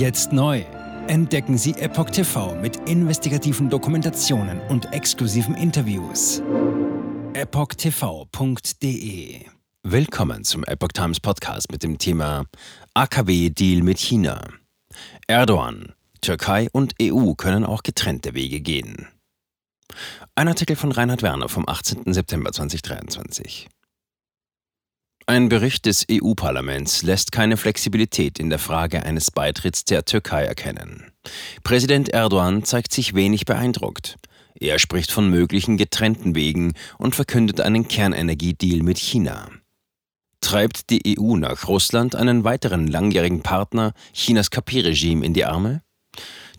Jetzt neu. Entdecken Sie Epoch TV mit investigativen Dokumentationen und exklusiven Interviews. EpochTV.de Willkommen zum Epoch Times Podcast mit dem Thema AKW-Deal mit China. Erdogan, Türkei und EU können auch getrennte Wege gehen. Ein Artikel von Reinhard Werner vom 18. September 2023. Ein Bericht des EU-Parlaments lässt keine Flexibilität in der Frage eines Beitritts der Türkei erkennen. Präsident Erdogan zeigt sich wenig beeindruckt. Er spricht von möglichen getrennten Wegen und verkündet einen Kernenergiedeal mit China. Treibt die EU nach Russland einen weiteren langjährigen Partner, Chinas KP-Regime, in die Arme?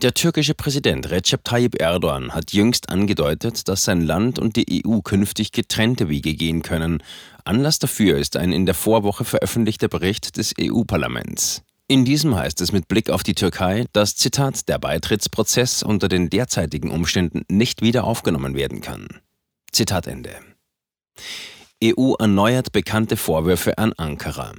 Der türkische Präsident Recep Tayyip Erdogan hat jüngst angedeutet, dass sein Land und die EU künftig getrennte Wege gehen können. Anlass dafür ist ein in der Vorwoche veröffentlichter Bericht des EU-Parlaments. In diesem heißt es mit Blick auf die Türkei, dass Zitat der Beitrittsprozess unter den derzeitigen Umständen nicht wieder aufgenommen werden kann. Zitat Ende. EU erneuert bekannte Vorwürfe an Ankara.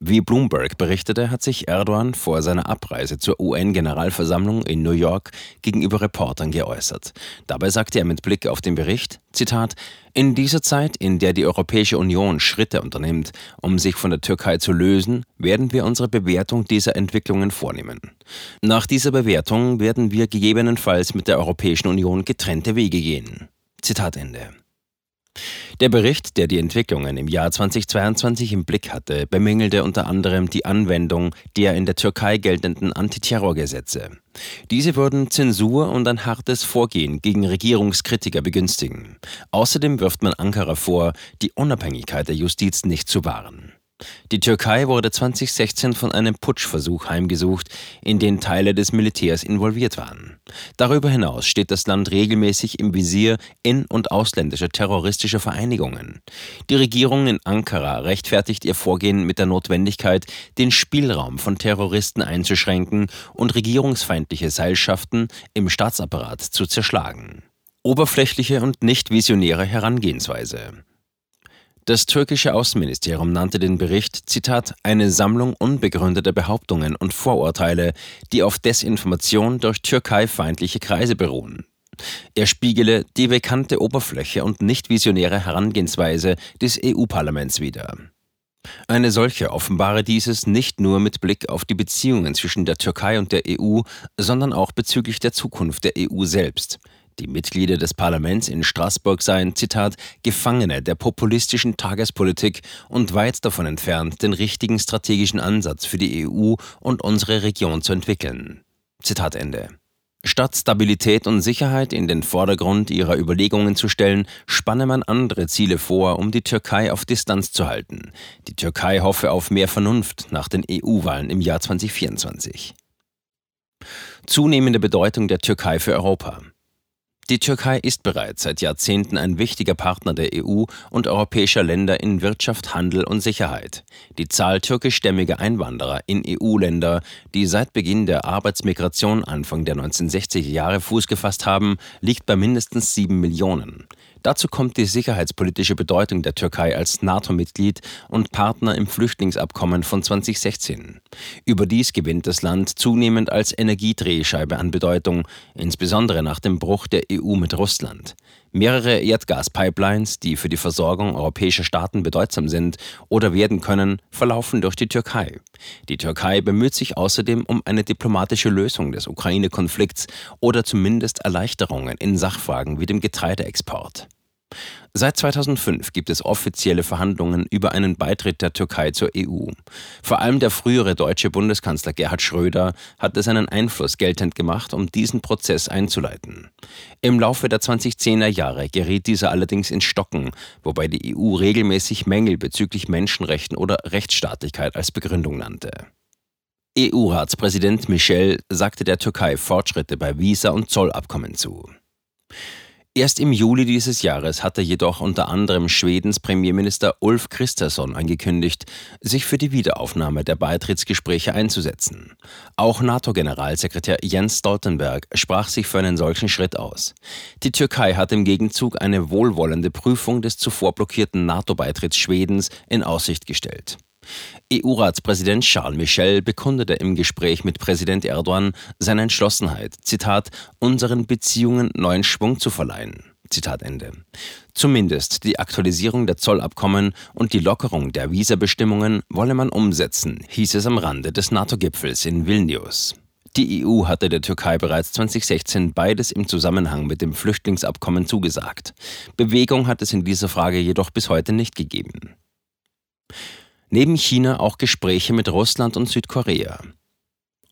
Wie Bloomberg berichtete, hat sich Erdogan vor seiner Abreise zur UN-Generalversammlung in New York gegenüber Reportern geäußert. Dabei sagte er mit Blick auf den Bericht, Zitat, in dieser Zeit, in der die Europäische Union Schritte unternimmt, um sich von der Türkei zu lösen, werden wir unsere Bewertung dieser Entwicklungen vornehmen. Nach dieser Bewertung werden wir gegebenenfalls mit der Europäischen Union getrennte Wege gehen. Zitat Ende. Der Bericht, der die Entwicklungen im Jahr 2022 im Blick hatte, bemängelte unter anderem die Anwendung der in der Türkei geltenden Antiterrorgesetze. Diese würden Zensur und ein hartes Vorgehen gegen Regierungskritiker begünstigen. Außerdem wirft man Ankara vor, die Unabhängigkeit der Justiz nicht zu wahren. Die Türkei wurde 2016 von einem Putschversuch heimgesucht, in den Teile des Militärs involviert waren. Darüber hinaus steht das Land regelmäßig im Visier in- und ausländischer terroristischer Vereinigungen. Die Regierung in Ankara rechtfertigt ihr Vorgehen mit der Notwendigkeit, den Spielraum von Terroristen einzuschränken und regierungsfeindliche Seilschaften im Staatsapparat zu zerschlagen. Oberflächliche und nicht visionäre Herangehensweise. Das türkische Außenministerium nannte den Bericht, Zitat, eine Sammlung unbegründeter Behauptungen und Vorurteile, die auf Desinformation durch türkeifeindliche Kreise beruhen. Er spiegele die bekannte Oberfläche und nicht visionäre Herangehensweise des EU-Parlaments wider. Eine solche offenbare dieses nicht nur mit Blick auf die Beziehungen zwischen der Türkei und der EU, sondern auch bezüglich der Zukunft der EU selbst. Die Mitglieder des Parlaments in Straßburg seien, Zitat, Gefangene der populistischen Tagespolitik und weit davon entfernt, den richtigen strategischen Ansatz für die EU und unsere Region zu entwickeln. Zitat Ende. Statt Stabilität und Sicherheit in den Vordergrund ihrer Überlegungen zu stellen, spanne man andere Ziele vor, um die Türkei auf Distanz zu halten. Die Türkei hoffe auf mehr Vernunft nach den EU-Wahlen im Jahr 2024. Zunehmende Bedeutung der Türkei für Europa. Die Türkei ist bereits seit Jahrzehnten ein wichtiger Partner der EU und europäischer Länder in Wirtschaft, Handel und Sicherheit. Die Zahl türkischstämmiger Einwanderer in EU-Länder, die seit Beginn der Arbeitsmigration Anfang der 1960er Jahre Fuß gefasst haben, liegt bei mindestens sieben Millionen. Dazu kommt die sicherheitspolitische Bedeutung der Türkei als NATO-Mitglied und Partner im Flüchtlingsabkommen von 2016. Überdies gewinnt das Land zunehmend als Energiedrehscheibe an Bedeutung, insbesondere nach dem Bruch der EU mit Russland. Mehrere Erdgaspipelines, die für die Versorgung europäischer Staaten bedeutsam sind oder werden können, verlaufen durch die Türkei. Die Türkei bemüht sich außerdem um eine diplomatische Lösung des Ukraine-Konflikts oder zumindest Erleichterungen in Sachfragen wie dem Getreideexport. Seit 2005 gibt es offizielle Verhandlungen über einen Beitritt der Türkei zur EU. Vor allem der frühere deutsche Bundeskanzler Gerhard Schröder hatte seinen Einfluss geltend gemacht, um diesen Prozess einzuleiten. Im Laufe der 2010er Jahre geriet dieser allerdings ins Stocken, wobei die EU regelmäßig Mängel bezüglich Menschenrechten oder Rechtsstaatlichkeit als Begründung nannte. EU-Ratspräsident Michel sagte der Türkei Fortschritte bei Visa- und Zollabkommen zu. Erst im Juli dieses Jahres hatte jedoch unter anderem Schwedens Premierminister Ulf Kristersson angekündigt, sich für die Wiederaufnahme der Beitrittsgespräche einzusetzen. Auch NATO-Generalsekretär Jens Stoltenberg sprach sich für einen solchen Schritt aus. Die Türkei hat im Gegenzug eine wohlwollende Prüfung des zuvor blockierten NATO-Beitritts Schwedens in Aussicht gestellt. EU-Ratspräsident Charles Michel bekundete im Gespräch mit Präsident Erdogan seine Entschlossenheit, Zitat, unseren Beziehungen neuen Schwung zu verleihen. Zitat Ende. Zumindest die Aktualisierung der Zollabkommen und die Lockerung der Visabestimmungen wolle man umsetzen, hieß es am Rande des NATO-Gipfels in Vilnius. Die EU hatte der Türkei bereits 2016 beides im Zusammenhang mit dem Flüchtlingsabkommen zugesagt. Bewegung hat es in dieser Frage jedoch bis heute nicht gegeben. Neben China auch Gespräche mit Russland und Südkorea.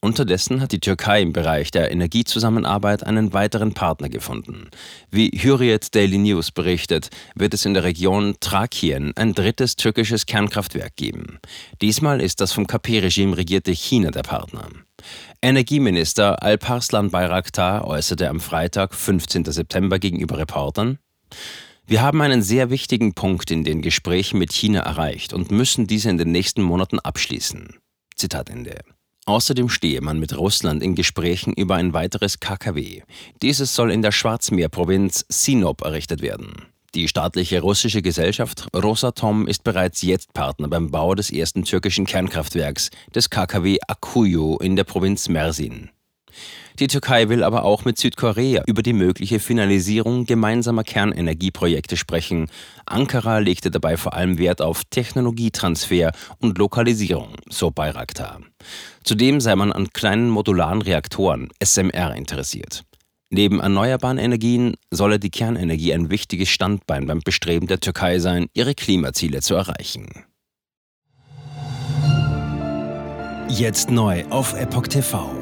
Unterdessen hat die Türkei im Bereich der Energiezusammenarbeit einen weiteren Partner gefunden. Wie Hürriyet Daily News berichtet, wird es in der Region Thrakien ein drittes türkisches Kernkraftwerk geben. Diesmal ist das vom KP-Regime regierte China der Partner. Energieminister Alparslan Bayraktar äußerte am Freitag, 15. September, gegenüber Reportern, wir haben einen sehr wichtigen Punkt in den Gesprächen mit China erreicht und müssen diese in den nächsten Monaten abschließen. Zitat Ende. Außerdem stehe man mit Russland in Gesprächen über ein weiteres KKW. Dieses soll in der Schwarzmeerprovinz Sinop errichtet werden. Die staatliche russische Gesellschaft Rosatom ist bereits jetzt Partner beim Bau des ersten türkischen Kernkraftwerks, des KKW Akuyu in der Provinz Mersin. Die Türkei will aber auch mit Südkorea über die mögliche Finalisierung gemeinsamer Kernenergieprojekte sprechen. Ankara legte dabei vor allem Wert auf Technologietransfer und Lokalisierung, so Bayraktar. Zudem sei man an kleinen modularen Reaktoren, SMR, interessiert. Neben erneuerbaren Energien solle die Kernenergie ein wichtiges Standbein beim Bestreben der Türkei sein, ihre Klimaziele zu erreichen. Jetzt neu auf Epoch TV.